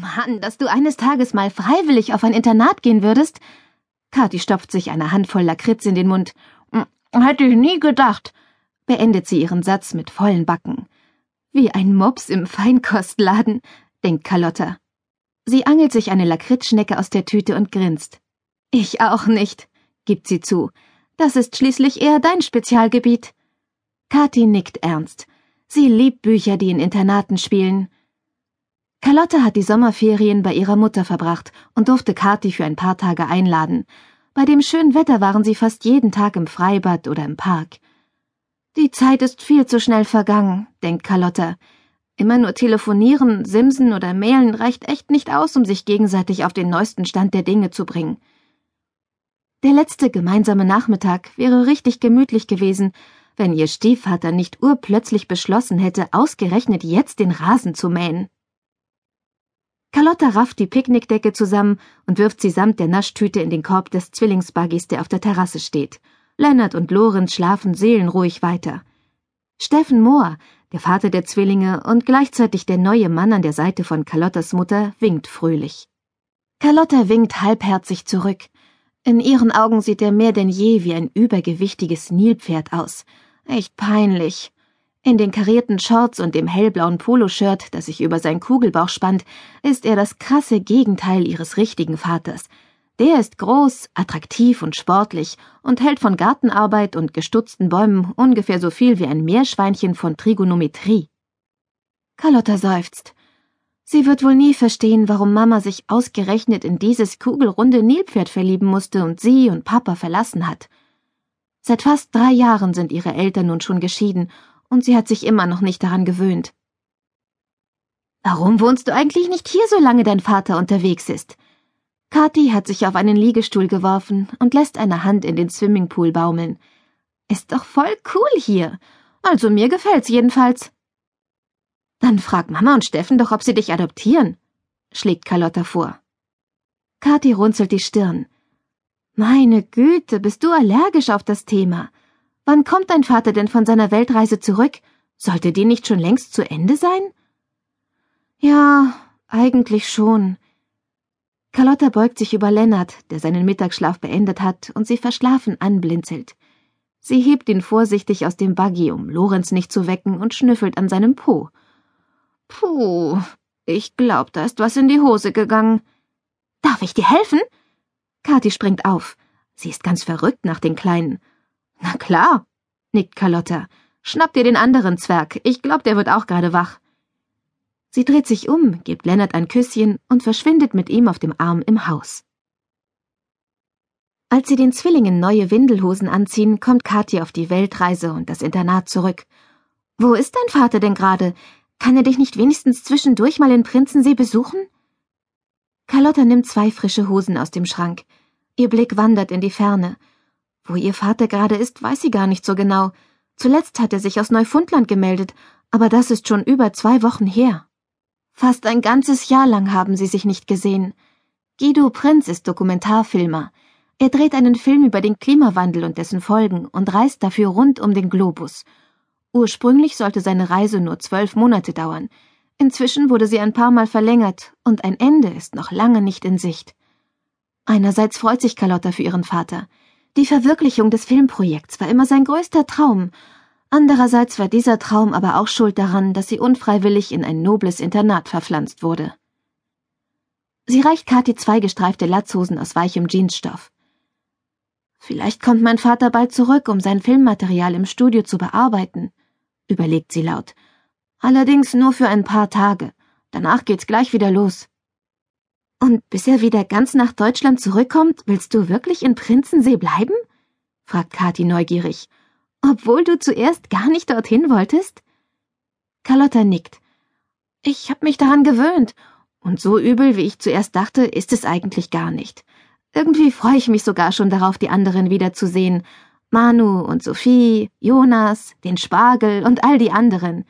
Mann, dass du eines Tages mal freiwillig auf ein Internat gehen würdest. Kathi stopft sich eine Handvoll Lakritz in den Mund. Hm, hätte ich nie gedacht, beendet sie ihren Satz mit vollen Backen. Wie ein Mops im Feinkostladen, denkt Carlotta. Sie angelt sich eine Lakritzschnecke aus der Tüte und grinst. Ich auch nicht, gibt sie zu. Das ist schließlich eher dein Spezialgebiet. Kathi nickt ernst. Sie liebt Bücher, die in Internaten spielen. Carlotta hat die Sommerferien bei ihrer Mutter verbracht und durfte Kathi für ein paar Tage einladen. Bei dem schönen Wetter waren sie fast jeden Tag im Freibad oder im Park. Die Zeit ist viel zu schnell vergangen, denkt Carlotta. Immer nur telefonieren, simsen oder mailen reicht echt nicht aus, um sich gegenseitig auf den neuesten Stand der Dinge zu bringen. Der letzte gemeinsame Nachmittag wäre richtig gemütlich gewesen, wenn ihr Stiefvater nicht urplötzlich beschlossen hätte, ausgerechnet jetzt den Rasen zu mähen. Carlotta rafft die Picknickdecke zusammen und wirft sie samt der Naschtüte in den Korb des Zwillingsbuggies, der auf der Terrasse steht. Lennart und Lorenz schlafen seelenruhig weiter. Steffen Mohr, der Vater der Zwillinge und gleichzeitig der neue Mann an der Seite von Carlottas Mutter, winkt fröhlich. Carlotta winkt halbherzig zurück. In ihren Augen sieht er mehr denn je wie ein übergewichtiges Nilpferd aus. Echt peinlich. In den karierten Shorts und dem hellblauen Poloshirt, das sich über sein Kugelbauch spannt, ist er das krasse Gegenteil ihres richtigen Vaters. Der ist groß, attraktiv und sportlich und hält von Gartenarbeit und gestutzten Bäumen ungefähr so viel wie ein Meerschweinchen von Trigonometrie. Carlotta seufzt. Sie wird wohl nie verstehen, warum Mama sich ausgerechnet in dieses kugelrunde Nilpferd verlieben musste und sie und Papa verlassen hat. Seit fast drei Jahren sind ihre Eltern nun schon geschieden und sie hat sich immer noch nicht daran gewöhnt. Warum wohnst du eigentlich nicht hier, solange dein Vater unterwegs ist? Kathi hat sich auf einen Liegestuhl geworfen und lässt eine Hand in den Swimmingpool baumeln. Ist doch voll cool hier. Also mir gefällt's jedenfalls. Dann frag Mama und Steffen doch, ob sie dich adoptieren, schlägt Carlotta vor. Kathi runzelt die Stirn. Meine Güte, bist du allergisch auf das Thema? Wann kommt dein Vater denn von seiner Weltreise zurück? Sollte die nicht schon längst zu Ende sein? Ja, eigentlich schon. Carlotta beugt sich über Lennart, der seinen Mittagsschlaf beendet hat und sie verschlafen anblinzelt. Sie hebt ihn vorsichtig aus dem Buggy, um Lorenz nicht zu wecken, und schnüffelt an seinem Po. Puh, ich glaub, da ist was in die Hose gegangen. Darf ich dir helfen? Kathi springt auf. Sie ist ganz verrückt nach den Kleinen. Na klar, nickt Carlotta. Schnapp dir den anderen Zwerg. Ich glaub, der wird auch gerade wach. Sie dreht sich um, gibt Lennart ein Küsschen und verschwindet mit ihm auf dem Arm im Haus. Als sie den Zwillingen neue Windelhosen anziehen, kommt Kathi auf die Weltreise und das Internat zurück. Wo ist dein Vater denn gerade? Kann er dich nicht wenigstens zwischendurch mal in Prinzensee besuchen? Carlotta nimmt zwei frische Hosen aus dem Schrank. Ihr Blick wandert in die Ferne. Wo ihr Vater gerade ist, weiß sie gar nicht so genau. Zuletzt hat er sich aus Neufundland gemeldet, aber das ist schon über zwei Wochen her. Fast ein ganzes Jahr lang haben sie sich nicht gesehen. Guido Prinz ist Dokumentarfilmer. Er dreht einen Film über den Klimawandel und dessen Folgen und reist dafür rund um den Globus. Ursprünglich sollte seine Reise nur zwölf Monate dauern. Inzwischen wurde sie ein paar Mal verlängert und ein Ende ist noch lange nicht in Sicht. Einerseits freut sich Carlotta für ihren Vater. Die Verwirklichung des Filmprojekts war immer sein größter Traum. Andererseits war dieser Traum aber auch schuld daran, dass sie unfreiwillig in ein nobles Internat verpflanzt wurde. Sie reicht Kathi zwei gestreifte Latzhosen aus weichem Jeansstoff. Vielleicht kommt mein Vater bald zurück, um sein Filmmaterial im Studio zu bearbeiten, überlegt sie laut. Allerdings nur für ein paar Tage. Danach geht's gleich wieder los. Und bis er wieder ganz nach Deutschland zurückkommt, willst du wirklich in Prinzensee bleiben? fragt Kathi neugierig. Obwohl du zuerst gar nicht dorthin wolltest? Carlotta nickt. Ich hab mich daran gewöhnt, und so übel, wie ich zuerst dachte, ist es eigentlich gar nicht. Irgendwie freue ich mich sogar schon darauf, die anderen wiederzusehen. Manu und Sophie, Jonas, den Spargel und all die anderen.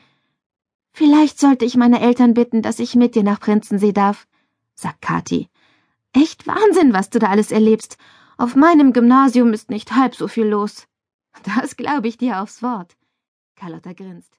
Vielleicht sollte ich meine Eltern bitten, dass ich mit dir nach Prinzensee darf sagt Kathi. Echt Wahnsinn, was du da alles erlebst. Auf meinem Gymnasium ist nicht halb so viel los. Das glaube ich dir aufs Wort. Carlotta grinst.